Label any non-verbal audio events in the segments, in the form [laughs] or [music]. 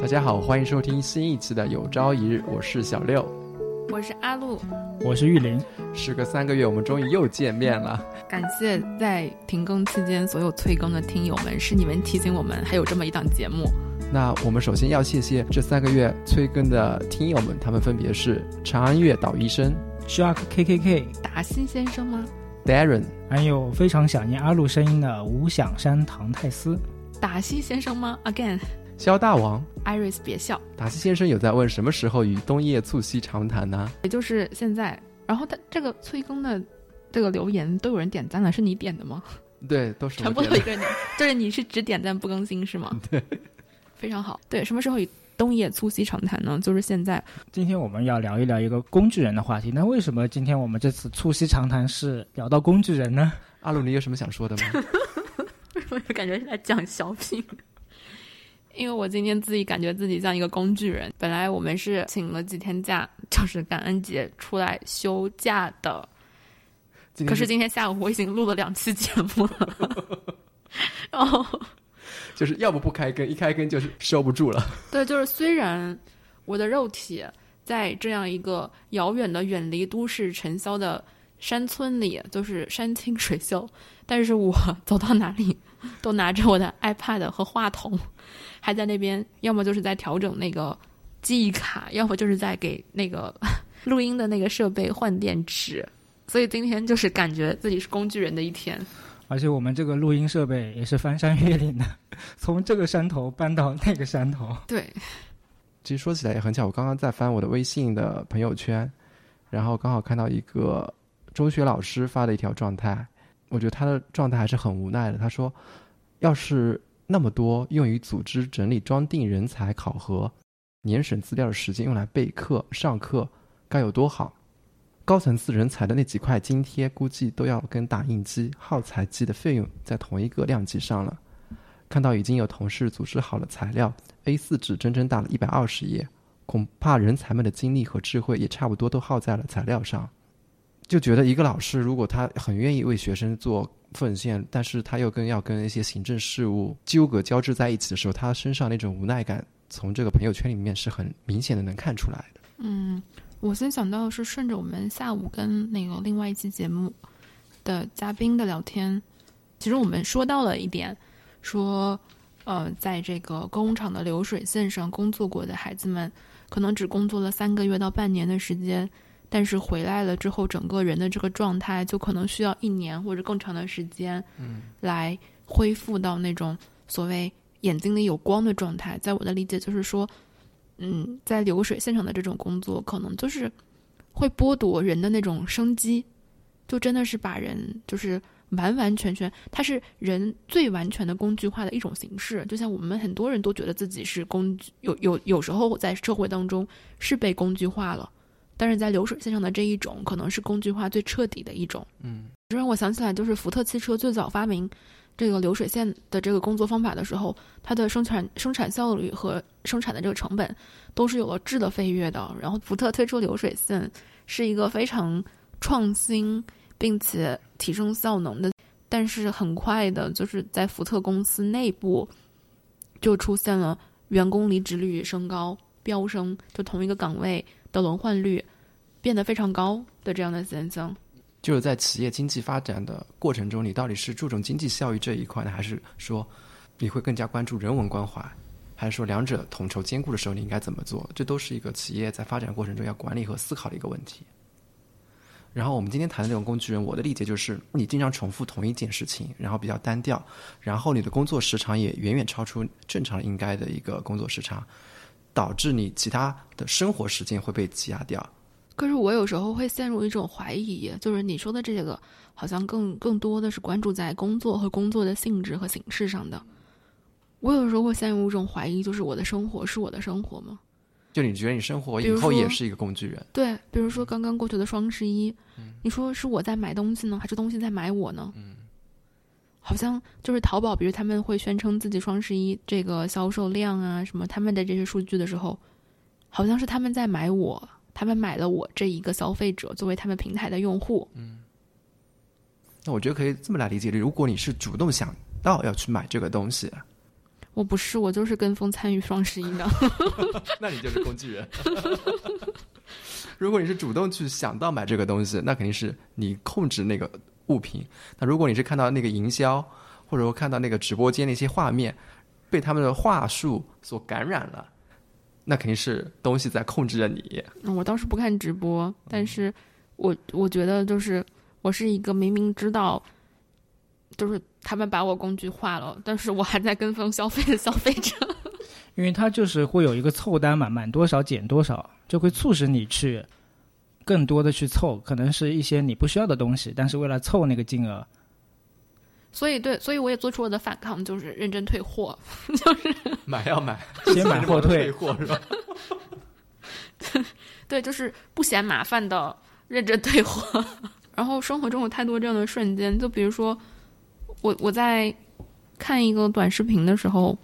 大家好，欢迎收听新一期的《有朝一日》，我是小六，是阿路，我是玉林。时隔三个月，我们终于又见面了。感谢在停更期间所有催更的听友们，是你们提醒我们还有这么一档节目。那我们首先要谢谢这三个月催更的听友们，他们分别是长安月岛医生、Shark KKK、达西先生吗？Darren、还有非常想念阿路声音的无想山唐泰斯。达西先生吗？Again，肖大王。Iris 别笑，达西先生有在问什么时候与冬夜促膝长谈呢？也就是现在。然后他这个催更的这个留言都有人点赞了，是你点的吗？对，都是全部都一个人点，就是你是只点赞不更新是吗？[laughs] 对，非常好。对，什么时候与冬夜促膝长谈呢？就是现在。今天我们要聊一聊一个工具人的话题。那为什么今天我们这次促膝长谈是聊到工具人呢？阿鲁，你有什么想说的吗？我就感觉是在讲小品。因为我今天自己感觉自己像一个工具人。本来我们是请了几天假，就是感恩节出来休假的。可是今天下午我已经录了两期节目了，[laughs] 然后就是要不不开更，一开更就是收不住了。对，就是虽然我的肉体在这样一个遥远的、远离都市尘嚣的山村里，就是山清水秀，但是我走到哪里都拿着我的 [laughs] iPad 和话筒，还在那边，要么就是在调整那个记忆卡，要么就是在给那个 [laughs] 录音的那个设备换电池。所以今天就是感觉自己是工具人的一天。而且我们这个录音设备也是翻山越岭的，[laughs] 从这个山头搬到那个山头。对，其实说起来也很巧，我刚刚在翻我的微信的朋友圈，然后刚好看到一个中学老师发的一条状态，我觉得他的状态还是很无奈的。他说，要是那么多用于组织、整理、装订人才考核、年审资料的时间用来备课、上课，该有多好！高层次人才的那几块津贴，估计都要跟打印机、耗材机的费用在同一个量级上了。看到已经有同事组织好了材料，A4 纸整整打了一百二十页，恐怕人才们的精力和智慧也差不多都耗在了材料上。就觉得一个老师，如果他很愿意为学生做奉献，但是他又跟要跟一些行政事务纠葛交织在一起的时候，他身上那种无奈感，从这个朋友圈里面是很明显的能看出来的。嗯，我先想到的是顺着我们下午跟那个另外一期节目的嘉宾的聊天，其实我们说到了一点，说呃，在这个工厂的流水线上工作过的孩子们，可能只工作了三个月到半年的时间，但是回来了之后，整个人的这个状态就可能需要一年或者更长的时间，嗯，来恢复到那种所谓眼睛里有光的状态。在我的理解，就是说。嗯，在流水线上的这种工作，可能就是会剥夺人的那种生机，就真的是把人就是完完全全，它是人最完全的工具化的一种形式。就像我们很多人都觉得自己是工具，有有有时候在社会当中是被工具化了，但是在流水线上的这一种，可能是工具化最彻底的一种。嗯，这让我想起来，就是福特汽车最早发明。这个流水线的这个工作方法的时候，它的生产生产效率和生产的这个成本都是有了质的飞跃的。然后福特推出流水线是一个非常创新并且提升效能的，但是很快的就是在福特公司内部就出现了员工离职率升高飙升，就同一个岗位的轮换率变得非常高的这样的现象。就是在企业经济发展的过程中，你到底是注重经济效益这一块呢，还是说你会更加关注人文关怀，还是说两者统筹兼顾的时候你应该怎么做？这都是一个企业在发展过程中要管理和思考的一个问题。然后我们今天谈的这种工具人，我的理解就是你经常重复同一件事情，然后比较单调，然后你的工作时长也远远超出正常应该的一个工作时长，导致你其他的生活时间会被挤压掉。可是我有时候会陷入一种怀疑，就是你说的这个，好像更更多的是关注在工作和工作的性质和形式上的。我有时候会陷入一种怀疑，就是我的生活是我的生活吗？就你觉得你生活以后也是一个工具人？对，比如说刚刚过去的双十一，你说是我在买东西呢，还是东西在买我呢？好像就是淘宝，比如他们会宣称自己双十一这个销售量啊什么他们的这些数据的时候，好像是他们在买我，他们买了我这一个消费者作为他们平台的用户。嗯那我觉得可以这么来理解：如果你是主动想到要去买这个东西，我不是，我就是跟风参与双十一的。[laughs] 那你就是工具人。[laughs] 如果你是主动去想到买这个东西，那肯定是你控制那个物品。那如果你是看到那个营销，或者说看到那个直播间那些画面，被他们的话术所感染了，那肯定是东西在控制着你。我倒是不看直播，但是我我觉得就是我是一个明明知道，就是他们把我工具化了，但是我还在跟风消费的 [laughs] 消费者。因为它就是会有一个凑单嘛，满多少减多少，就会促使你去更多的去凑，可能是一些你不需要的东西，但是为了凑那个金额，所以对，所以我也做出我的反抗，就是认真退货，[laughs] 就是买要买，先买 [laughs] 后退货是吧？[laughs] 对，就是不嫌麻烦的认真退货。然后生活中有太多这样的瞬间，就比如说我我在看一个短视频的时候。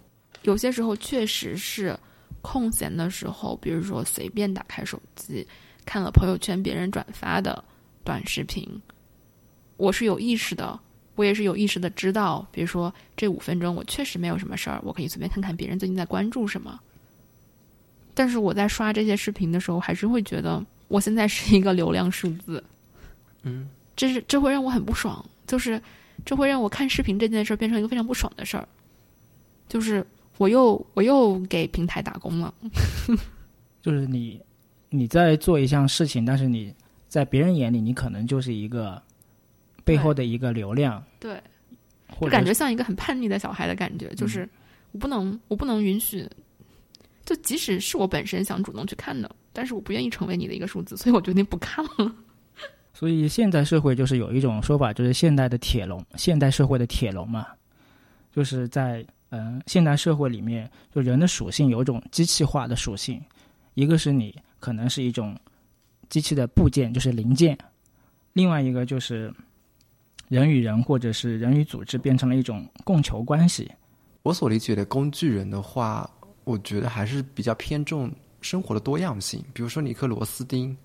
有些时候确实是空闲的时候，比如说随便打开手机看了朋友圈别人转发的短视频，我是有意识的，我也是有意识的知道，比如说这五分钟我确实没有什么事儿，我可以随便看看别人最近在关注什么。但是我在刷这些视频的时候，还是会觉得我现在是一个流量数字，嗯，这是这会让我很不爽，就是这会让我看视频这件事变成一个非常不爽的事儿，就是。我又我又给平台打工了，[laughs] 就是你你在做一项事情，但是你在别人眼里，你可能就是一个背后的一个流量，对，就感觉像一个很叛逆的小孩的感觉，就是我不能我不能允许，就即使是我本身想主动去看的，但是我不愿意成为你的一个数字，所以我决定不看了。[laughs] 所以现在社会就是有一种说法，就是现代的铁笼，现代社会的铁笼嘛，就是在。嗯，现代社会里面，就人的属性有一种机器化的属性，一个是你可能是一种机器的部件，就是零件；另外一个就是人与人或者是人与组织变成了一种供求关系。我所理解的工具人的话，我觉得还是比较偏重生活的多样性。比如说，你一颗螺丝钉，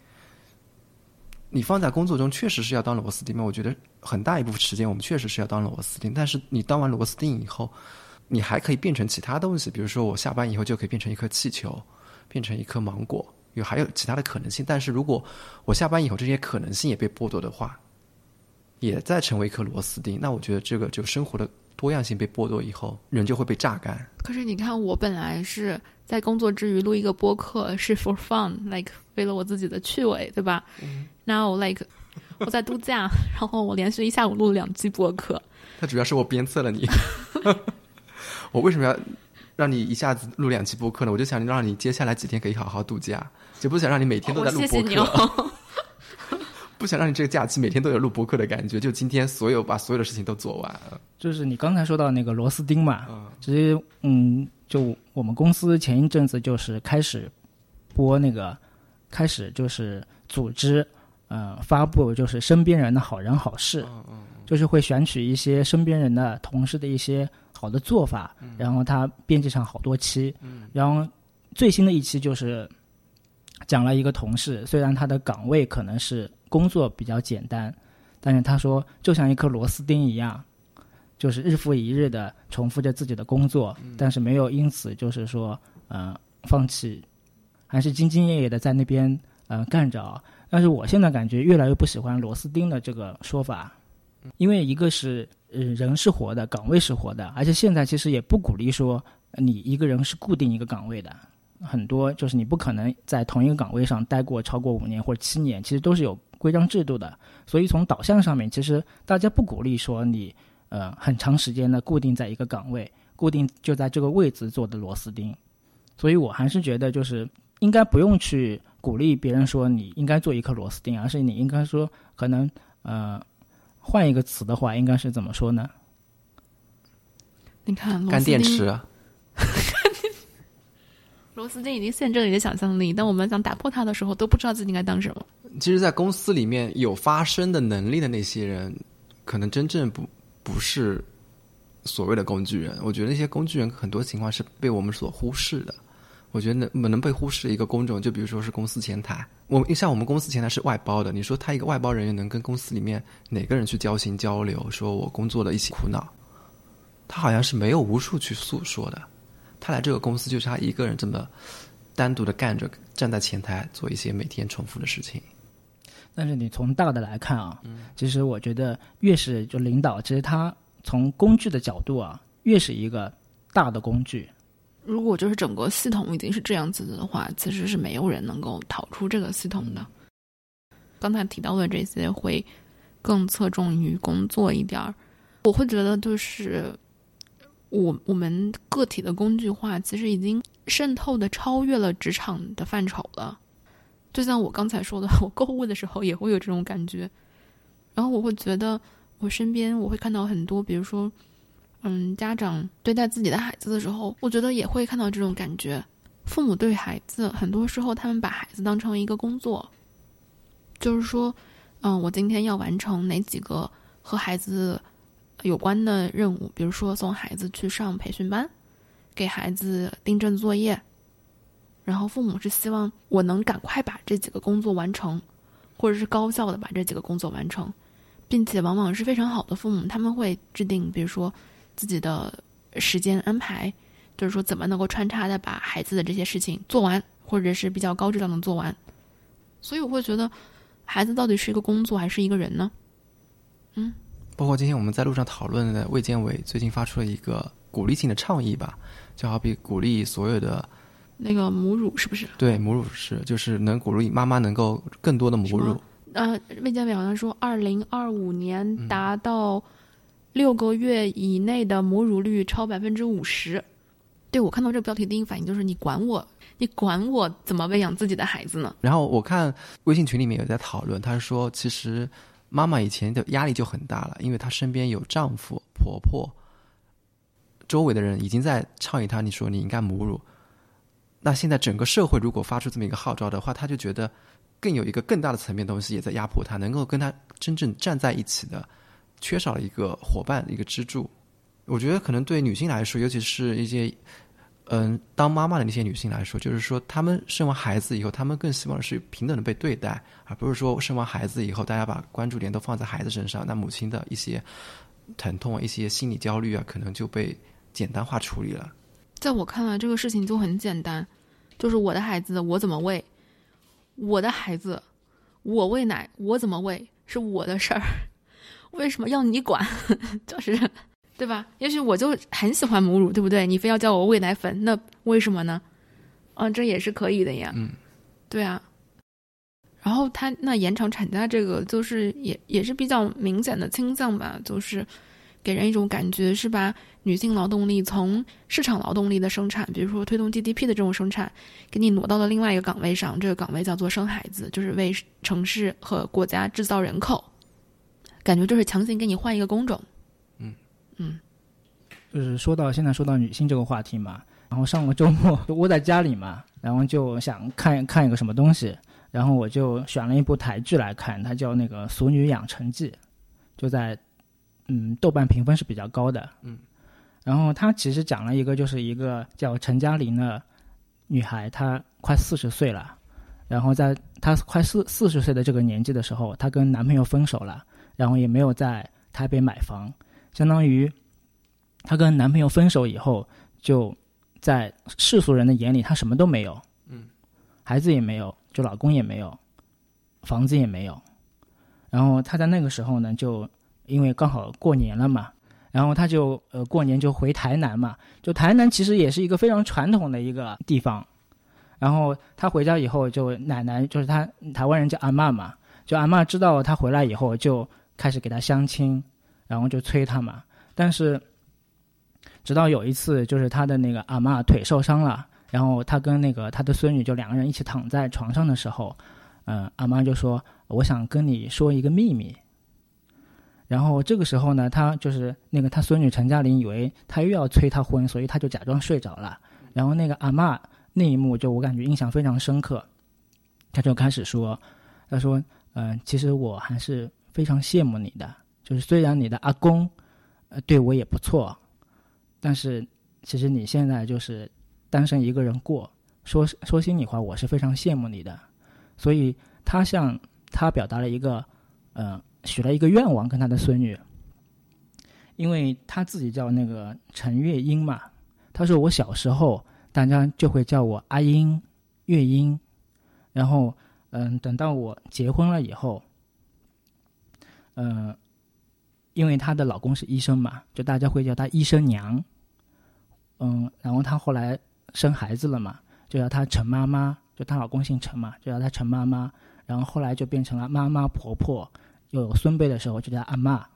你放在工作中确实是要当螺丝钉吗？我觉得很大一部分时间我们确实是要当螺丝钉，但是你当完螺丝钉以后。你还可以变成其他东西，比如说我下班以后就可以变成一颗气球，变成一颗芒果，有还有其他的可能性。但是如果我下班以后这些可能性也被剥夺的话，也在成为一颗螺丝钉，那我觉得这个就生活的多样性被剥夺以后，人就会被榨干。可是你看，我本来是在工作之余录一个播客，是 for fun，like 为了我自己的趣味，对吧？Now like 我在度假，然后我连续一下午录了两期播客。它主要是我鞭策了你。[laughs] 我为什么要让你一下子录两期播客呢？我就想让你接下来几天可以好好度假，就不想让你每天都在录播客。不想让你这个假期每天都有录播客的感觉。就今天所有把所有的事情都做完。就是你刚才说到那个螺丝钉嘛，其实嗯，就我们公司前一阵子就是开始播那个，开始就是组织呃发布就是身边人的好人好事，嗯嗯就是会选取一些身边人的同事的一些。好的做法，然后他编辑上好多期，嗯然后最新的一期就是讲了一个同事，虽然他的岗位可能是工作比较简单，但是他说就像一颗螺丝钉一样，就是日复一日的重复着自己的工作，但是没有因此就是说呃放弃，还是兢兢业业的在那边呃干着。但是我现在感觉越来越不喜欢螺丝钉的这个说法，因为一个是。呃，人是活的，岗位是活的，而且现在其实也不鼓励说你一个人是固定一个岗位的，很多就是你不可能在同一个岗位上待过超过五年或者七年，其实都是有规章制度的。所以从导向上面，其实大家不鼓励说你呃很长时间的固定在一个岗位，固定就在这个位置做的螺丝钉。所以我还是觉得就是应该不用去鼓励别人说你应该做一颗螺丝钉，而是你应该说可能呃。换一个词的话，应该是怎么说呢？你看，干电池。螺丝钉已经限制了你的想象力，当我们想打破它的时候，都不知道自己应该当什么。其实，在公司里面有发声的能力的那些人，可能真正不不是所谓的工具人。我觉得那些工具人很多情况是被我们所忽视的。我觉得能能被忽视的一个工种，就比如说是公司前台。我们像我们公司前台是外包的，你说他一个外包人员能跟公司里面哪个人去交心交流，说我工作的一些苦恼，他好像是没有无数去诉说的。他来这个公司就是他一个人这么单独的干着，站在前台做一些每天重复的事情。但是你从大的来看啊，嗯其实我觉得越是就领导，其实他从工具的角度啊，越是一个大的工具。如果就是整个系统已经是这样子的话，其实是没有人能够逃出这个系统的。刚才提到的这些会更侧重于工作一点儿，我会觉得就是我我们个体的工具化其实已经渗透的超越了职场的范畴了。就像我刚才说的，我购物的时候也会有这种感觉，然后我会觉得我身边我会看到很多，比如说。嗯，家长对待自己的孩子的时候，我觉得也会看到这种感觉。父母对孩子，很多时候他们把孩子当成一个工作，就是说，嗯，我今天要完成哪几个和孩子有关的任务，比如说送孩子去上培训班，给孩子订正作业，然后父母是希望我能赶快把这几个工作完成，或者是高效的把这几个工作完成，并且往往是非常好的父母，他们会制定，比如说。自己的时间安排，就是说怎么能够穿插的把孩子的这些事情做完，或者是比较高质量的做完。所以我会觉得，孩子到底是一个工作还是一个人呢？嗯，包括今天我们在路上讨论的卫健委最近发出了一个鼓励性的倡议吧，就好比鼓励所有的那个母乳是不是？对，母乳是就是能鼓励妈妈能够更多的母乳。呃，卫健委好像说，二零二五年达到。六个月以内的母乳率超百分之五十，对我看到这个标题第一反应就是你管我，你管我怎么喂养自己的孩子呢？然后我看微信群里面有在讨论，他说其实妈妈以前的压力就很大了，因为她身边有丈夫、婆婆，周围的人已经在倡议她，你说你应该母乳。那现在整个社会如果发出这么一个号召的话，她就觉得更有一个更大的层面东西也在压迫她，能够跟她真正站在一起的。缺少了一个伙伴，一个支柱。我觉得可能对女性来说，尤其是一些嗯当妈妈的那些女性来说，就是说，她们生完孩子以后，她们更希望是平等的被对待，而不是说生完孩子以后，大家把关注点都放在孩子身上，那母亲的一些疼痛、一些心理焦虑啊，可能就被简单化处理了。在我看来，这个事情就很简单，就是我的孩子我怎么喂，我的孩子我喂奶我怎么喂是我的事儿。为什么要你管？[laughs] 就是，对吧？也许我就很喜欢母乳，对不对？你非要叫我喂奶粉，那为什么呢？啊，这也是可以的呀。嗯，对啊。然后他那延长产假这个，就是也也是比较明显的倾向吧，就是给人一种感觉是把女性劳动力从市场劳动力的生产，比如说推动 GDP 的这种生产，给你挪到了另外一个岗位上。这个岗位叫做生孩子，就是为城市和国家制造人口。感觉就是强行给你换一个工种，嗯嗯，就是说到现在说到女性这个话题嘛，然后上个周末就窝在家里嘛，然后就想看看一个什么东西，然后我就选了一部台剧来看，它叫那个《俗女养成记》，就在嗯豆瓣评分是比较高的，嗯，然后它其实讲了一个就是一个叫陈嘉玲的女孩，她快四十岁了，然后在她快四四十岁的这个年纪的时候，她跟男朋友分手了。然后也没有在台北买房，相当于她跟男朋友分手以后，就在世俗人的眼里，她什么都没有，嗯，孩子也没有，就老公也没有，房子也没有。然后她在那个时候呢，就因为刚好过年了嘛，然后她就呃过年就回台南嘛，就台南其实也是一个非常传统的一个地方。然后她回家以后，就奶奶就是她台湾人叫阿妈嘛，就阿妈知道她回来以后就。开始给她相亲，然后就催他嘛。但是，直到有一次，就是他的那个阿妈腿受伤了，然后他跟那个他的孙女就两个人一起躺在床上的时候，嗯，阿妈就说：“我想跟你说一个秘密。”然后这个时候呢，他就是那个他孙女陈嘉玲以为他又要催他婚，所以他就假装睡着了。然后那个阿妈那一幕就我感觉印象非常深刻，他就开始说：“他说，嗯，其实我还是。”非常羡慕你的，就是虽然你的阿公，呃，对我也不错，但是其实你现在就是单身一个人过，说说心里话，我是非常羡慕你的。所以他向他表达了一个，呃，许了一个愿望，跟他的孙女，因为他自己叫那个陈月英嘛，他说我小时候大家就会叫我阿英、月英，然后嗯，等到我结婚了以后，嗯，因为她的老公是医生嘛，就大家会叫她医生娘，嗯，然后她后来生孩子了嘛，就叫她陈妈妈。就她老公姓陈嘛，就叫她陈妈妈。然后后来就变成了妈妈婆婆，又有孙辈的时候就叫阿妈。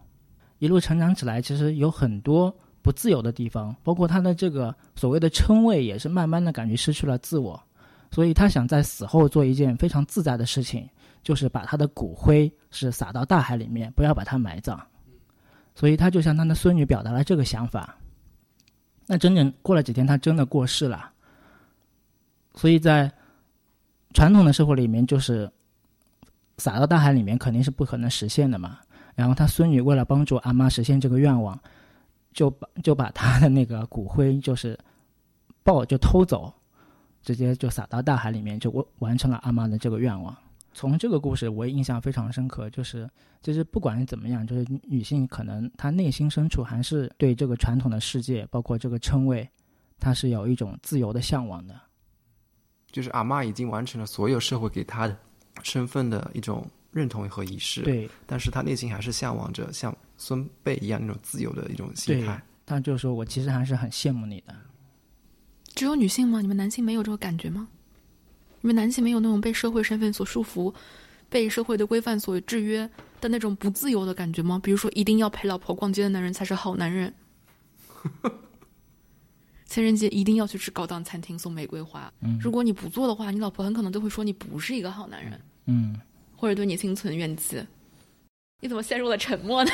一路成长起来，其实有很多不自由的地方，包括她的这个所谓的称谓，也是慢慢的感觉失去了自我。所以她想在死后做一件非常自在的事情，就是把她的骨灰是撒到大海里面，不要把她埋葬。所以他就向他的孙女表达了这个想法。那整整过了几天，他真的过世了。所以在传统的社会里面，就是撒到大海里面肯定是不可能实现的嘛。然后他孙女为了帮助阿妈实现这个愿望，就把就把他的那个骨灰就是抱就偷走，直接就撒到大海里面，就完完成了阿妈的这个愿望。从这个故事我也印象非常深刻，就是就是不管是怎么样，就是女性可能她内心深处还是对这个传统的世界，包括这个称谓，她是有一种自由的向往的。就是阿妈已经完成了所有社会给她的身份的一种认同和仪式，对，但是她内心还是向往着像孙辈一样那种自由的一种心态。她就说：“我其实还是很羡慕你的。”只有女性吗？你们男性没有这个感觉吗？你们男性没有那种被社会身份所束缚、被社会的规范所制约的那种不自由的感觉吗？比如说，一定要陪老婆逛街的男人才是好男人。情人节一定要去吃高档餐厅送玫瑰花。嗯，如果你不做的话，你老婆很可能就会说你不是一个好男人。嗯，或者对你心存怨气。你怎么陷入了沉默呢？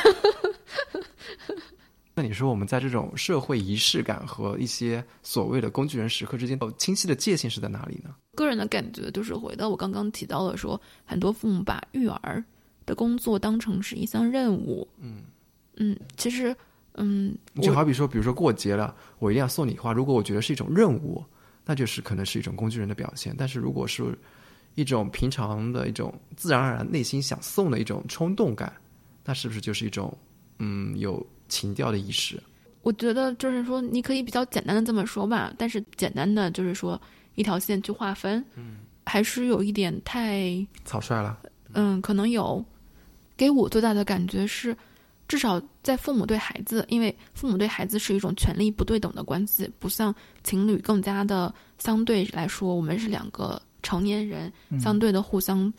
那你说我们在这种社会仪式感和一些所谓的工具人时刻之间，清晰的界限是在哪里呢？个人的感觉就是回到我刚刚提到的，说很多父母把育儿的工作当成是一项任务。嗯嗯，其实。嗯，就好比说，比如说过节了，我一定要送你花。如果我觉得是一种任务，那就是可能是一种工具人的表现。但是如果是一种平常的一种自然而然内心想送的一种冲动感，那是不是就是一种嗯有情调的意识？我觉得就是说，你可以比较简单的这么说吧。但是简单的就是说一条线去划分，嗯，还是有一点太草率了。嗯，可能有。给我最大的感觉是。至少在父母对孩子，因为父母对孩子是一种权力不对等的关系，不像情侣更加的相对来说，我们是两个成年人，相对的互相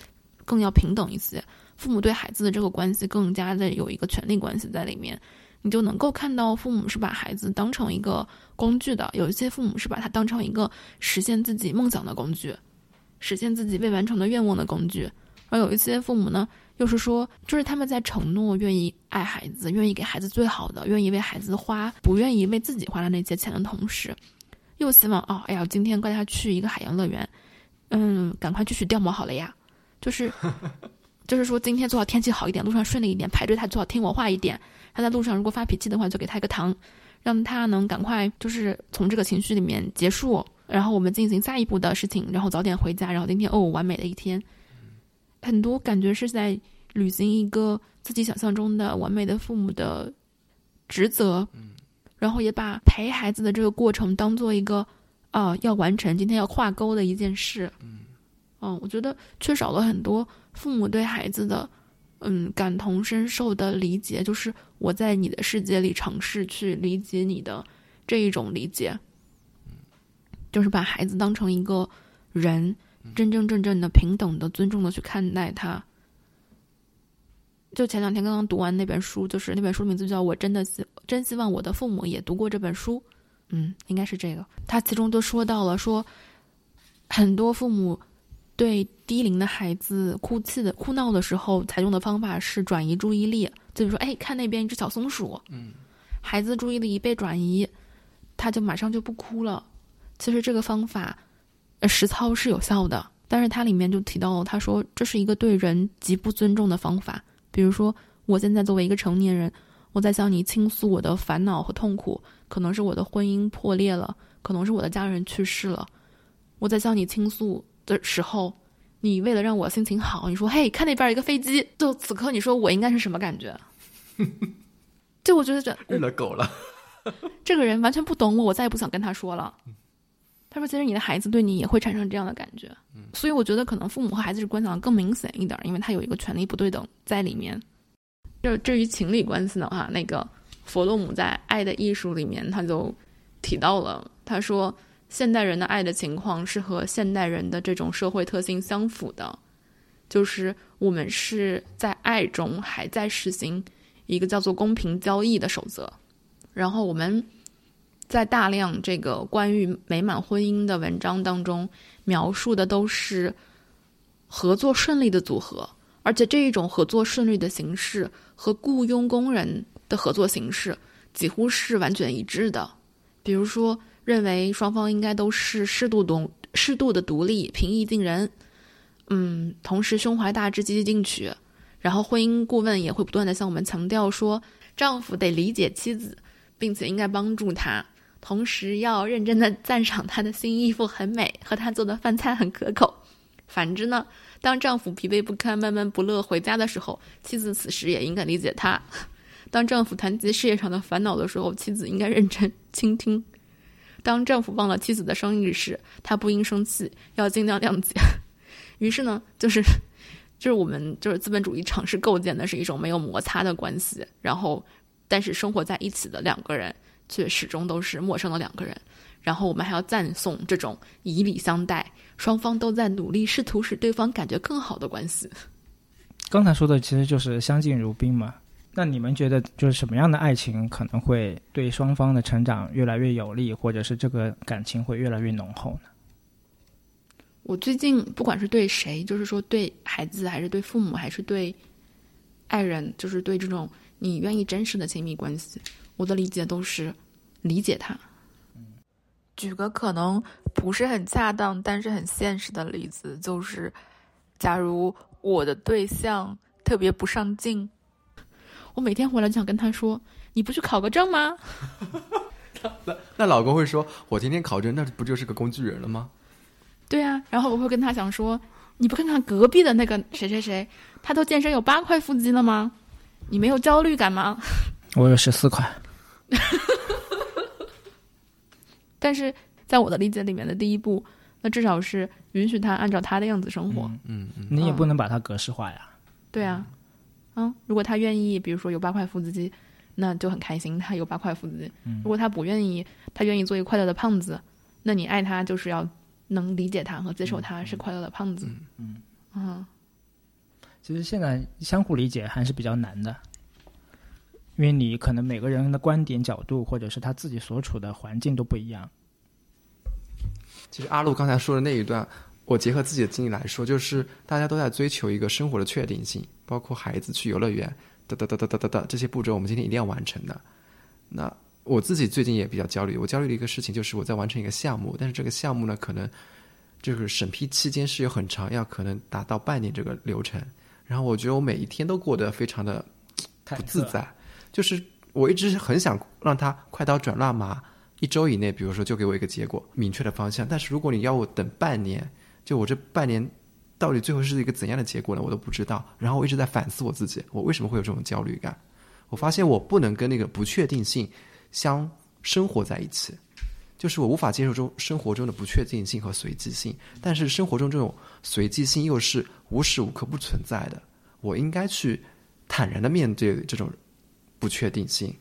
更要平等一些。父母对孩子的这个关系更加的有一个权力关系在里面，你就能够看到父母是把孩子当成一个工具的，有一些父母是把他当成一个实现自己梦想的工具，实现自己未完成的愿望的工具，而有一些父母呢。又是说，就是他们在承诺愿意爱孩子，愿意给孩子最好的，愿意为孩子花，不愿意为自己花的那些钱的同时，又希望哦，哎呀，今天带他去一个海洋乐园，嗯，赶快去取掉毛好了呀。就是，[laughs] 就是说今天最好天气好一点，路上顺利一点，排队他最好听我话一点。他在路上如果发脾气的话，就给他一个糖，让他能赶快就是从这个情绪里面结束，然后我们进行下一步的事情，然后早点回家，然后今天哦，完美的一天。很多感觉是在履行一个自己想象中的完美的父母的职责，然后也把陪孩子的这个过程当做一个啊要完成今天要跨沟的一件事，嗯，我觉得缺少了很多父母对孩子的嗯感同身受的理解，就是我在你的世界里尝试去理解你的这一种理解，就是把孩子当成一个人。真真正正的平等的、尊重的去看待他。就前两天刚刚读完那本书，就是那本书名字叫《我真的希真希望我的父母也读过这本书》。嗯，应该是这个。他其中就说到了，说很多父母对低龄的孩子哭泣的、哭闹的时候，采用的方法是转移注意力，就比如说，哎，看那边一只小松鼠。嗯，孩子注意力一被转移，他就马上就不哭了。其实这个方法。实操是有效的，但是它里面就提到了，他说这是一个对人极不尊重的方法。比如说，我现在作为一个成年人，我在向你倾诉我的烦恼和痛苦，可能是我的婚姻破裂了，可能是我的家人去世了。我在向你倾诉的时候，你为了让我心情好，你说：“嘿，看那边一个飞机。”就此刻，你说我应该是什么感觉？[laughs] 就我觉得这日了狗了，[laughs] 这个人完全不懂我，我再也不想跟他说了。他说：“其实你的孩子对你也会产生这样的感觉。”所以我觉得可能父母和孩子是关系更明显一点，因为他有一个权利不对等在里面。就至于情侣关系的话，那个弗洛姆在《爱的艺术》里面他就提到了，他说现代人的爱的情况是和现代人的这种社会特性相符的，就是我们是在爱中还在实行一个叫做公平交易的守则，然后我们在大量这个关于美满婚姻的文章当中描述的都是合作顺利的组合。而且这一种合作顺利的形式和雇佣工人的合作形式几乎是完全一致的。比如说，认为双方应该都是适度独适度的独立、平易近人，嗯，同时胸怀大志、积极进取。然后，婚姻顾问也会不断的向我们强调说，丈夫得理解妻子，并且应该帮助她，同时要认真的赞赏她的新衣服很美，和她做的饭菜很可口。反之呢？当丈夫疲惫不堪、闷闷不乐回家的时候，妻子此时也应该理解他；[laughs] 当丈夫谈及事业上的烦恼的时候，妻子应该认真倾听；当丈夫忘了妻子的生日时，他不应生气，要尽量谅解。[laughs] 于是呢，就是就是我们就是资本主义尝试构建的是一种没有摩擦的关系，然后但是生活在一起的两个人却始终都是陌生的两个人。然后我们还要赞颂这种以礼相待，双方都在努力，试图使对方感觉更好的关系。[laughs] 刚才说的其实就是相敬如宾嘛。那你们觉得，就是什么样的爱情可能会对双方的成长越来越有利，或者是这个感情会越来越浓厚呢？我最近不管是对谁，就是说对孩子，还是对父母，还是对爱人，就是对这种你愿意真实的亲密关系，我的理解都是理解他。举个可能不是很恰当，但是很现实的例子，就是，假如我的对象特别不上进，我每天回来就想跟他说：“你不去考个证吗？” [laughs] 那那老公会说：“我天天考证，那不就是个工具人了吗？”对啊，然后我会跟他讲说：“你不看看隔壁的那个谁谁谁，他都健身有八块腹肌了吗？你没有焦虑感吗？” [laughs] 我有十四块。[laughs] 但是在我的理解里面的第一步，那至少是允许他按照他的样子生活。嗯嗯，你也不能把它格式化呀。对啊，嗯，如果他愿意，比如说有八块腹肌，那就很开心，他有八块腹肌。如果他不愿意，他愿意做一个快乐的胖子，那你爱他就是要能理解他和接受他是快乐的胖子。嗯嗯。其实现在相互理解还是比较难的。因为你可能每个人的观点角度，或者是他自己所处的环境都不一样。其实阿路刚才说的那一段，我结合自己的经历来说，就是大家都在追求一个生活的确定性，包括孩子去游乐园，哒哒哒哒哒哒哒这些步骤，我们今天一定要完成的。那我自己最近也比较焦虑，我焦虑的一个事情就是我在完成一个项目，但是这个项目呢，可能就是审批期间是有很长，要可能达到半年这个流程。然后我觉得我每一天都过得非常的不自在。就是我一直很想让它快刀斩乱麻，一周以内，比如说就给我一个结果，明确的方向。但是如果你要我等半年，就我这半年到底最后是一个怎样的结果呢？我都不知道。然后我一直在反思我自己，我为什么会有这种焦虑感？我发现我不能跟那个不确定性相生活在一起，就是我无法接受中生活中的不确定性和随机性。但是生活中这种随机性又是无时无刻不存在的，我应该去坦然的面对这种。不确定性，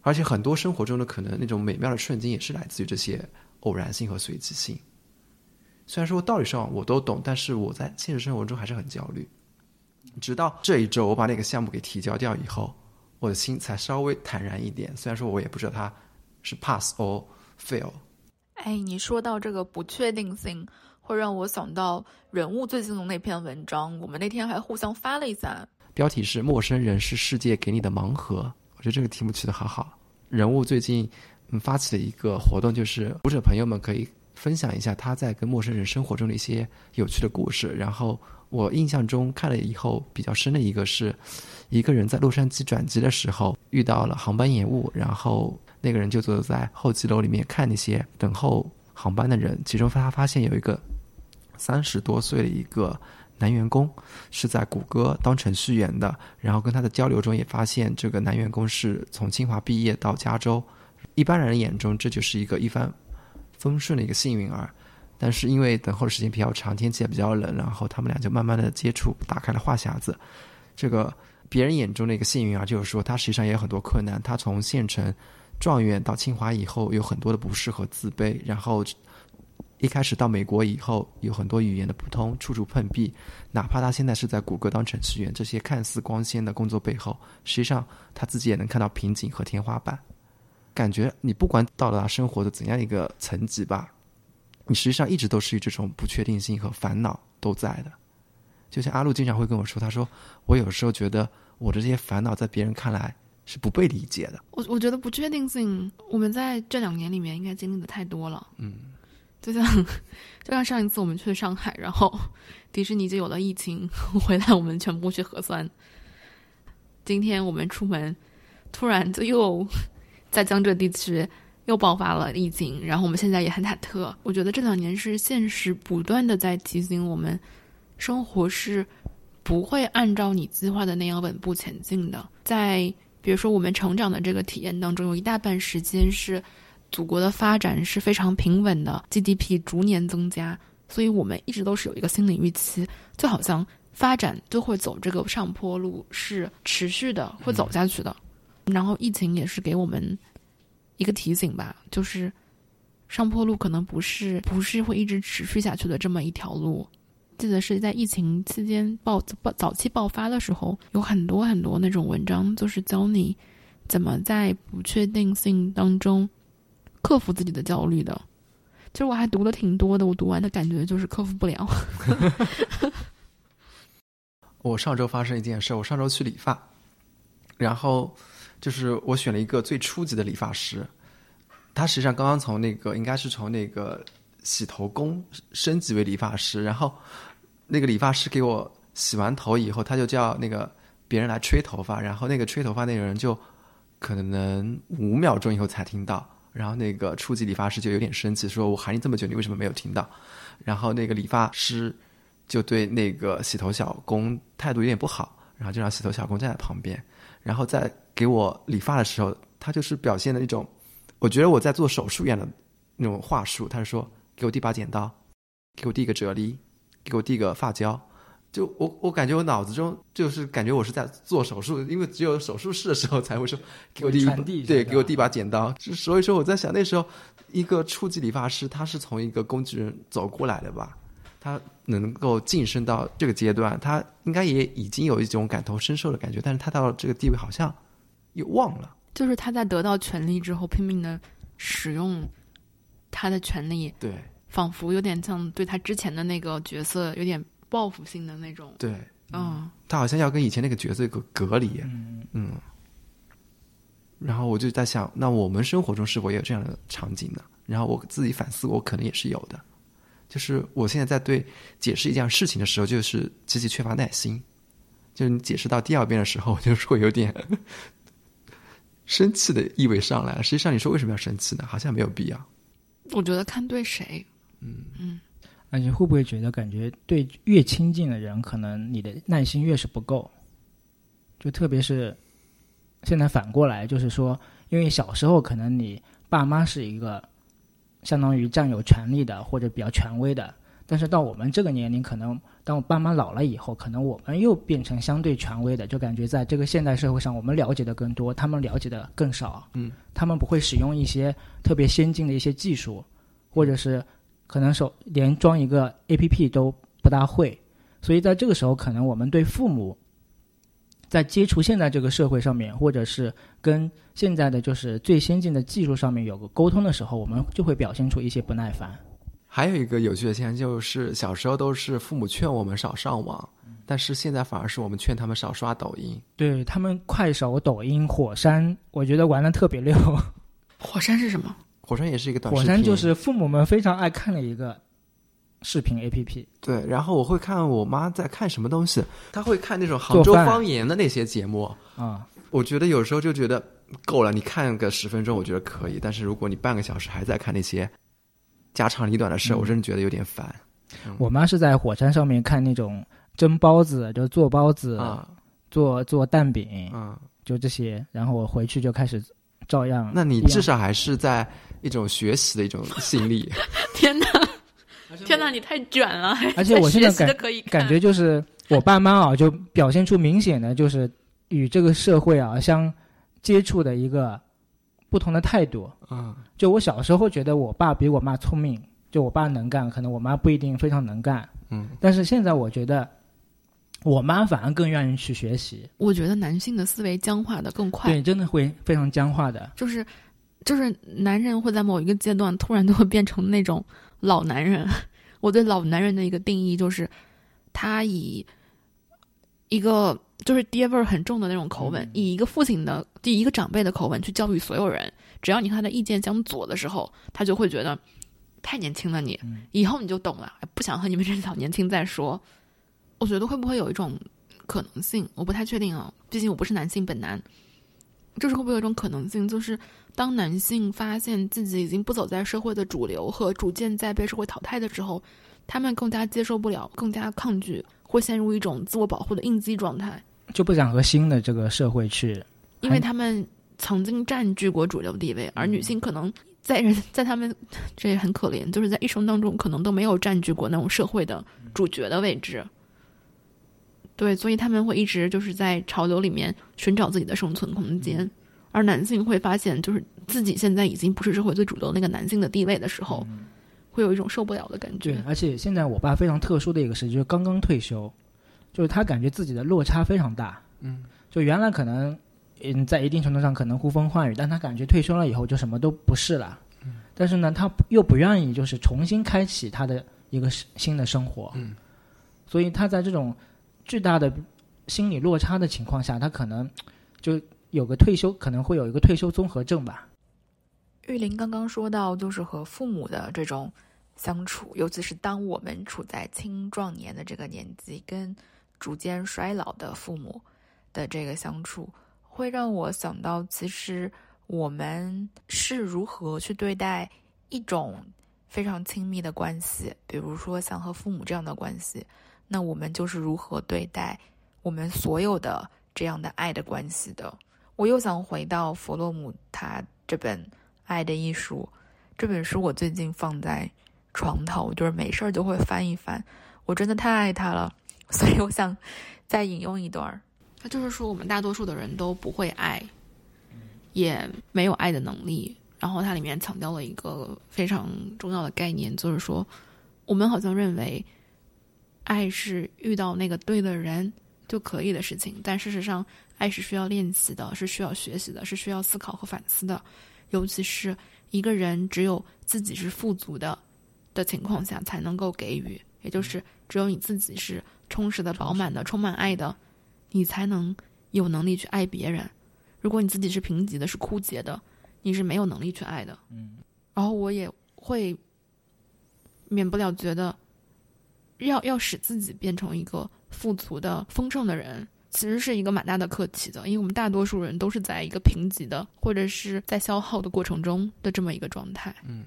而且很多生活中的可能那种美妙的瞬间也是来自于这些偶然性和随机性。虽然说道理上我都懂，但是我在现实生活中还是很焦虑。直到这一周我把那个项目给提交掉以后，我的心才稍微坦然一点。虽然说我也不知道它是 pass or fail。哎，你说到这个不确定性，会让我想到人物最近的那篇文章，我们那天还互相发了一下。标题是“陌生人是世界给你的盲盒”。我觉得这个题目起的好好。人物最近嗯发起的一个活动，就是读者朋友们可以分享一下他在跟陌生人生活中的一些有趣的故事。然后我印象中看了以后比较深的一个是，一个人在洛杉矶转机的时候遇到了航班延误，然后那个人就坐在候机楼里面看那些等候航班的人，其中他发现有一个三十多岁的一个男员工是在谷歌当程序员的，然后跟他的交流中也发现这个男员工是从清华毕业到加州，一般人眼中这就是一个一帆。丰顺的一个幸运儿，但是因为等候的时间比较长，天气也比较冷，然后他们俩就慢慢的接触，打开了话匣子。这个别人眼中的一个幸运儿，就是说他实际上也有很多困难。他从县城状元到清华以后，有很多的不适和自卑。然后一开始到美国以后，有很多语言的不通，处处碰壁。哪怕他现在是在谷歌当程序员，这些看似光鲜的工作背后，实际上他自己也能看到瓶颈和天花板。感觉你不管到达生活的怎样一个层级吧，你实际上一直都是与这种不确定性和烦恼都在的。就像阿路经常会跟我说，他说我有时候觉得我的这些烦恼在别人看来是不被理解的。我我觉得不确定性，我们在这两年里面应该经历的太多了。嗯，就像 [laughs] 就像上一次我们去上海，然后迪士尼就有了疫情，回来我们全部去核酸。今天我们出门，突然就又。在江浙地区又爆发了疫情，然后我们现在也很忐忑。我觉得这两年是现实不断的在提醒我们，生活是不会按照你计划的那样稳步前进的。在比如说我们成长的这个体验当中，有一大半时间是祖国的发展是非常平稳的，GDP 逐年增加，所以我们一直都是有一个心理预期，就好像发展就会走这个上坡路，是持续的，会走下去的。然后疫情也是给我们一个提醒吧，就是上坡路可能不是不是会一直持续下去的这么一条路。记得是在疫情期间爆爆早期爆发的时候，有很多很多那种文章，就是教你怎么在不确定性当中克服自己的焦虑的。其实我还读的挺多的，我读完的感觉就是克服不了。[laughs] 我上周发生一件事，我上周去理发，然后。就是我选了一个最初级的理发师，他实际上刚刚从那个应该是从那个洗头工升级为理发师，然后那个理发师给我洗完头以后，他就叫那个别人来吹头发，然后那个吹头发那个人就可能五秒钟以后才听到，然后那个初级理发师就有点生气，说我喊你这么久，你为什么没有听到？然后那个理发师就对那个洗头小工态度有点不好，然后就让洗头小工站在旁边。然后在给我理发的时候，他就是表现的一种，我觉得我在做手术一样的那种话术。他是说：“给我递把剪刀，给我递个啫喱，给我递个发胶。”就我我感觉我脑子中就是感觉我是在做手术，因为只有手术室的时候才会说给我递对给我递把剪刀。所以说我在想那时候一个初级理发师他是从一个工具人走过来的吧。他能够晋升到这个阶段，他应该也已经有一种感同身受的感觉，但是他到了这个地位好像又忘了。就是他在得到权力之后，拼命的使用他的权力，对，仿佛有点像对他之前的那个角色有点报复性的那种。对，嗯，他好像要跟以前那个角色有个隔离。嗯嗯。然后我就在想，那我们生活中是否也有这样的场景呢？然后我自己反思，我可能也是有的。就是我现在在对解释一件事情的时候，就是极其缺乏耐心。就是你解释到第二遍的时候，就是会有点生气的意味上来了。实际上，你说为什么要生气呢？好像没有必要。我觉得看对谁。嗯嗯。那你会不会觉得，感觉对越亲近的人，可能你的耐心越是不够？就特别是现在反过来，就是说，因为小时候可能你爸妈是一个。相当于占有权利的或者比较权威的，但是到我们这个年龄，可能当我爸妈老了以后，可能我们又变成相对权威的，就感觉在这个现代社会上，我们了解的更多，他们了解的更少。嗯，他们不会使用一些特别先进的一些技术，或者是可能手连装一个 A P P 都不大会，所以在这个时候，可能我们对父母。在接触现在这个社会上面，或者是跟现在的就是最先进的技术上面有个沟通的时候，我们就会表现出一些不耐烦。还有一个有趣的现象就是，小时候都是父母劝我们少上网，但是现在反而是我们劝他们少刷抖音。对他们，快手、抖音、火山，我觉得玩的特别溜。[laughs] 火山是什么？火山也是一个短视频火。山就是父母们非常爱看的一个视频 APP。对，然后我会看我妈在看什么东西，她会看那种杭州方言的那些节目。啊、我觉得有时候就觉得够了，你看个十分钟，我觉得可以。但是如果你半个小时还在看那些家长里短的事，嗯我真的觉得有点烦我妈是在火山上面看那种蒸包子，就做包子、啊。做做蛋饼，啊，就这些。然后我回去就开始照样。那你至少还是在一种学习的一种心理。[laughs] 天哪，天哪，你太卷了！而且我现在学习的感可以看感觉就是我爸妈啊，就表现出明显的就是与这个社会啊相接触的一个不同的态度。嗯就我小时候觉得我爸比我妈聪明，就我爸能干，可能我妈不一定非常能干。嗯但是现在我觉得，我妈反而更愿意去学习，我觉得男性的思维僵化的更快，对，真的会非常僵化的。就是就是男人会在某一个阶段突然就会变成那种老男人。[laughs] 我对老男人的一个定义就是，他以一个就是爹味儿很重的那种口吻，以一个父亲的第一个长辈的口吻去教育所有人。只要你和他的意见相左的时候，他就会觉得太年轻了你，以后你就懂了，不想和你们这小年轻再说。我觉得会不会有一种可能性？我不太确定啊，毕竟我不是男性本男。就是会不会有一种可能性，就是当男性发现自己已经不走在社会的主流和逐渐在被社会淘汰的时候，他们更加接受不了，更加抗拒，会陷入一种自我保护的应激状态，就不想和新的这个社会去，因为他们曾经占据过主流地位，而女性可能在人在他们这也很可怜，就是在一生当中可能都没有占据过那种社会的主角的位置。对，所以他们会一直就是在潮流里面寻找自己的生存空间，而男性会发现，就是自己现在已经不是社会最主流那个男性的地位的时候，会有一种受不了的感觉。，对而且现在我爸非常特殊的一个事，就是刚刚退休，就是他感觉自己的落差非常大。嗯，就原来可能嗯在一定程度上可能呼风唤雨，但他感觉退休了以后就什么都不是了。嗯，但是呢，他又不愿意就是重新开启他的一个新的生活。嗯，所以他在这种巨大的心理落差的情况下，他可能就有个退休，可能会有一个退休综合症吧。玉林刚刚说到，就是和父母的这种相处，尤其是当我们处在青壮年的这个年纪，跟逐渐衰老的父母的这个相处，会让我想到，其实我们是如何去对待一种非常亲密的关系，比如说像和父母这样的关系，那我们就是如何对待我们所有的这样的爱的关系的。我又想回到弗洛姆他这本《爱的艺术》这本书，我最近放在床头，就是没事儿就会翻一翻。我真的太爱它了，所以我想再引用一段儿。他就是说，我们大多数的人都不会爱，也没有爱的能力。然后它里面强调了一个非常重要的概念，就是说，我们好像认为爱是遇到那个对的人就可以的事情，但事实上，爱是需要练习的，是需要学习的，是需要思考和反思的。尤其是一个人只有自己是富足的的情况下，才能够给予，也就是只有你自己是充实的、饱满的、充满爱的。你才能有能力去爱别人。如果你自己是贫瘠的、是枯竭的，你是没有能力去爱的。嗯，然后我也会免不了觉得，要要使自己变成一个富足的、丰盛的人，其实是一个蛮大的课题的。因为我们大多数人都是在一个贫瘠的，或者是在消耗的过程中的这么一个状态。嗯，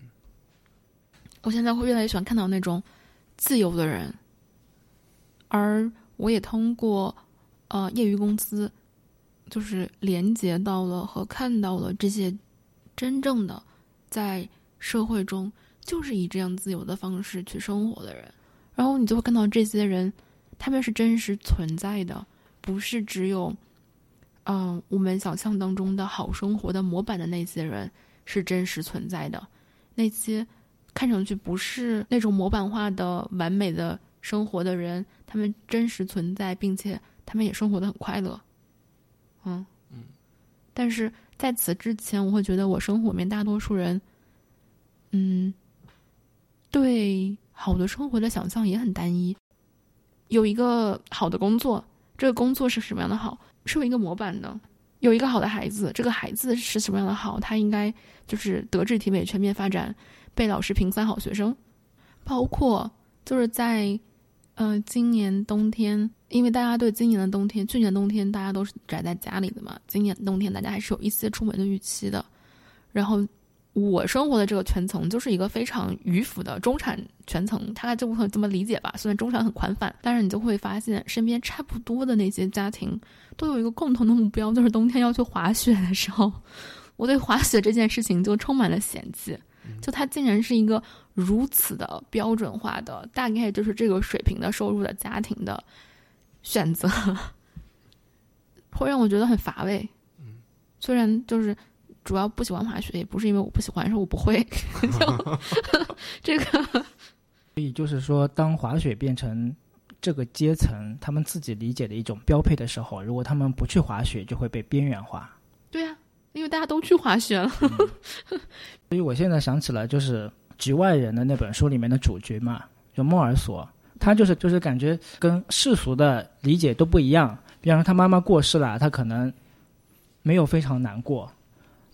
我现在会越来越喜欢看到那种自由的人，而我也通过呃业余工资，就是连接到了和看到了这些真正的在社会中就是以这样自由的方式去生活的人，然后你就会看到这些人，他们是真实存在的，不是只有嗯、我们想象当中的好生活的模板的那些人是真实存在的，那些看上去不是那种模板化的完美的生活的人，他们真实存在，并且他们也生活的很快乐。嗯嗯，但是在此之前，我会觉得我生活里面大多数人，嗯，对好的生活的想象也很单一。有一个好的工作，这个工作是什么样的好？是有一个模板的，有一个好的孩子，这个孩子是什么样的好，他应该就是德智体美全面发展，被老师评三好学生。包括就是在，呃，今年冬天，因为大家对今年的冬天，去年冬天大家都是宅在家里的嘛，今年冬天大家还是有一些出门的预期的。然后我生活的这个圈层就是一个非常迂腐的中产圈层，大概就会这么理解吧。虽然中产很宽泛，但是你就会发现身边差不多的那些家庭都有一个共同的目标，就是冬天要去滑雪的时候，我对滑雪这件事情就充满了嫌弃。就它竟然是一个如此的标准化的，大概就是这个水平的收入的家庭的选择，[laughs] 会让我觉得很乏味。嗯，虽然就是主要不喜欢滑雪，也不是因为我不喜欢，是我不会。[laughs] 就 [laughs] 这个，所以就是说，当滑雪变成这个阶层他们自己理解的一种标配的时候，如果他们不去滑雪，就会被边缘化。对呀。因为大家都去滑雪了，[laughs] 所以我现在想起来，就是《局外人》的那本书里面的主角嘛，就莫尔索，他就是就是感觉跟世俗的理解都不一样。比方说他妈妈过世了，他可能没有非常难过。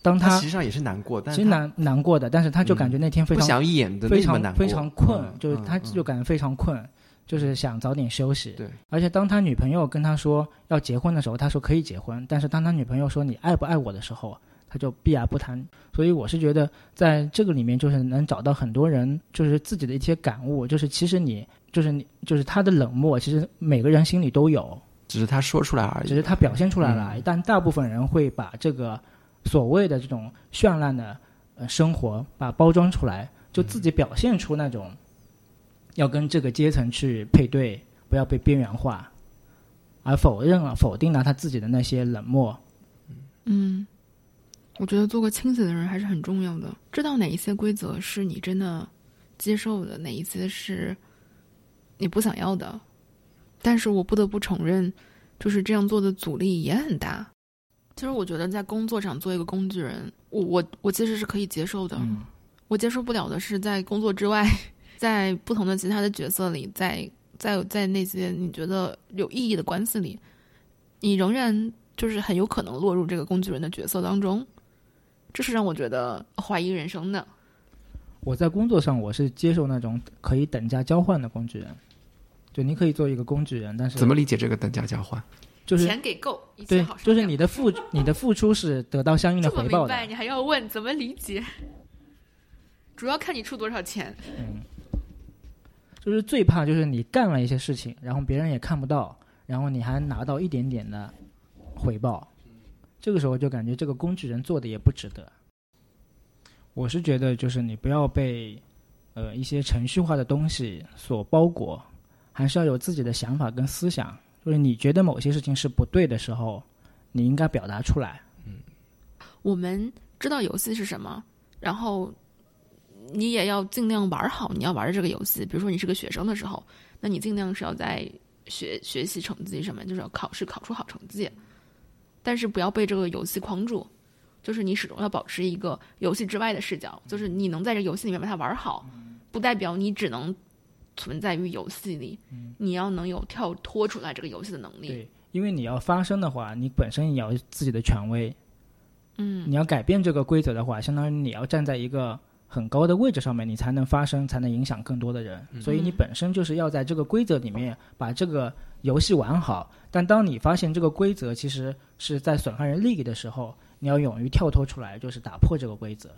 当他实际上也是难过，但其实难难过的，但是他就感觉那天非常不想演的非常非常困，就是他就感觉非常困。就是想早点休息，对。而且当他女朋友跟他说要结婚的时候，他说可以结婚。但是当他女朋友说你爱不爱我的时候，他就避而不谈。所以我是觉得，在这个里面就是能找到很多人就是自己的一些感悟，就是其实你就是你就是他的冷漠，其实每个人心里都有，只是他说出来而已，只是他表现出来了。但大部分人会把这个所谓的这种绚烂的呃生活，把包装出来，就自己表现出那种。要跟这个阶层去配对，不要被边缘化，而否认了、否定了他自己的那些冷漠。嗯，我觉得做个清醒的人还是很重要的。知道哪一些规则是你真的接受的，哪一些是你不想要的。但是我不得不承认，就是这样做的阻力也很大。其实我觉得在工作上做一个工具人，我我我其实是可以接受的。我接受不了的是在工作之外。[laughs] 在不同的其他的角色里，在在在那些你觉得有意义的关系里，你仍然就是很有可能落入这个工具人的角色当中，这是让我觉得怀疑人生的。我在工作上，我是接受那种可以等价交换的工具人，就你可以做一个工具人，但是怎么理解这个等价交换？就是钱给够，对，就是你的付你的付出是得到相应的回报的。你还要问怎么理解？主要看你出多少钱。嗯。就是最怕就是你干了一些事情，然后别人也看不到，然后你还拿到一点点的回报，这个时候就感觉这个工具人做的也不值得。我是觉得就是你不要被呃一些程序化的东西所包裹，还是要有自己的想法跟思想。就是你觉得某些事情是不对的时候，你应该表达出来。嗯，我们知道游戏是什么，然后。你也要尽量玩好你要玩的这个游戏。比如说你是个学生的时候，那你尽量是要在学学习成绩上面，就是要考试考出好成绩。但是不要被这个游戏框住，就是你始终要保持一个游戏之外的视角，就是你能在这游戏里面把它玩好，不代表你只能存在于游戏里。你要能有跳脱出来这个游戏的能力。对，因为你要发声的话，你本身也要自己的权威。嗯，你要改变这个规则的话，相当于你要站在一个。很高的位置上面，你才能发声，才能影响更多的人。所以你本身就是要在这个规则里面把这个游戏玩好。但当你发现这个规则其实是在损害人利益的时候，你要勇于跳脱出来，就是打破这个规则。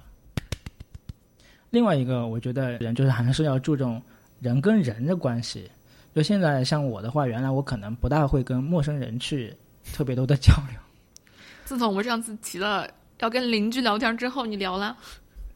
另外一个，我觉得人就是还是要注重人跟人的关系。就现在像我的话，原来我可能不大会跟陌生人去特别多的交流。[laughs] 自从我们上次提了要跟邻居聊天之后，你聊了？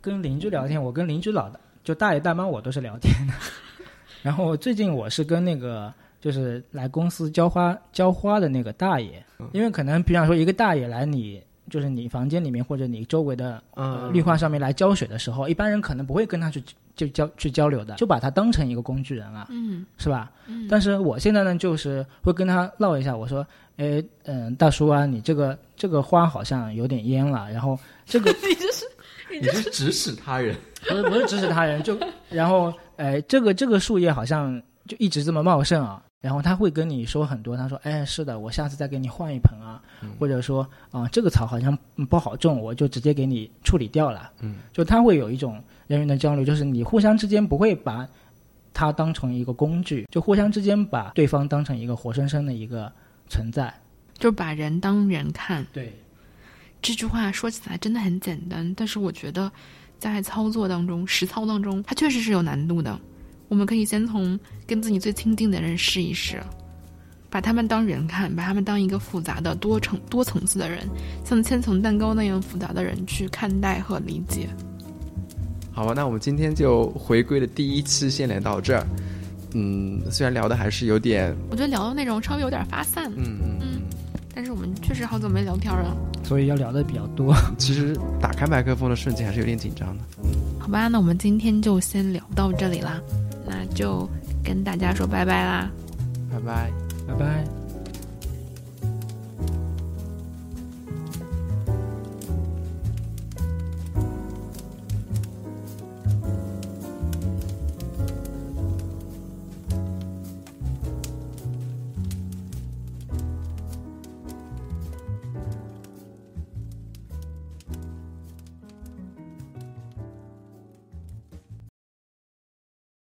跟邻居聊天，我跟邻居老的就大爷大妈我都是聊天的。[laughs] 然后最近我是跟那个就是来公司浇花浇花的那个大爷，因为可能比方说一个大爷来你就是你房间里面或者你周围的呃绿化上面来浇水的时候，一般人可能不会跟他去就交去交流的，就把他当成一个工具人了，嗯，是吧？嗯。但是我现在呢，就是会跟他唠一下，我说，哎，嗯，大叔啊，你这个这个花好像有点蔫了，然后这个 [laughs] 你这是。你是指使他人，[laughs] 不是不是指使他人，就然后，哎，这个这个树叶好像就一直这么茂盛啊，然后他会跟你说很多，他说：“哎，是的，我下次再给你换一盆啊，或者说啊，这个草好像不好种，我就直接给你处理掉了。”嗯，就他会有一种人员的交流，就是你互相之间不会把它当成一个工具，就互相之间把对方当成一个活生生的一个存在，就把人当人看。对，这句话说起来真的很简单，但是我觉得在操作当中、实操当中，它确实是有难度的。我们可以先从跟自己最亲近的人试一试，把他们当人看，把他们当一个复杂的多层多层次的人，像千层蛋糕那样复杂的人去看待和理解。好吧，那我们今天就回归的第一期先聊到这儿。嗯，虽然聊的还是有点，我觉得聊的内容稍微有点发散。嗯嗯嗯，但是我们确实好久没聊天了，所以要聊的比较多。[laughs] 其实打开麦克风的瞬间还是有点紧张的。好吧，那我们今天就先聊到这里啦。那就跟大家说拜拜啦，拜拜，拜拜。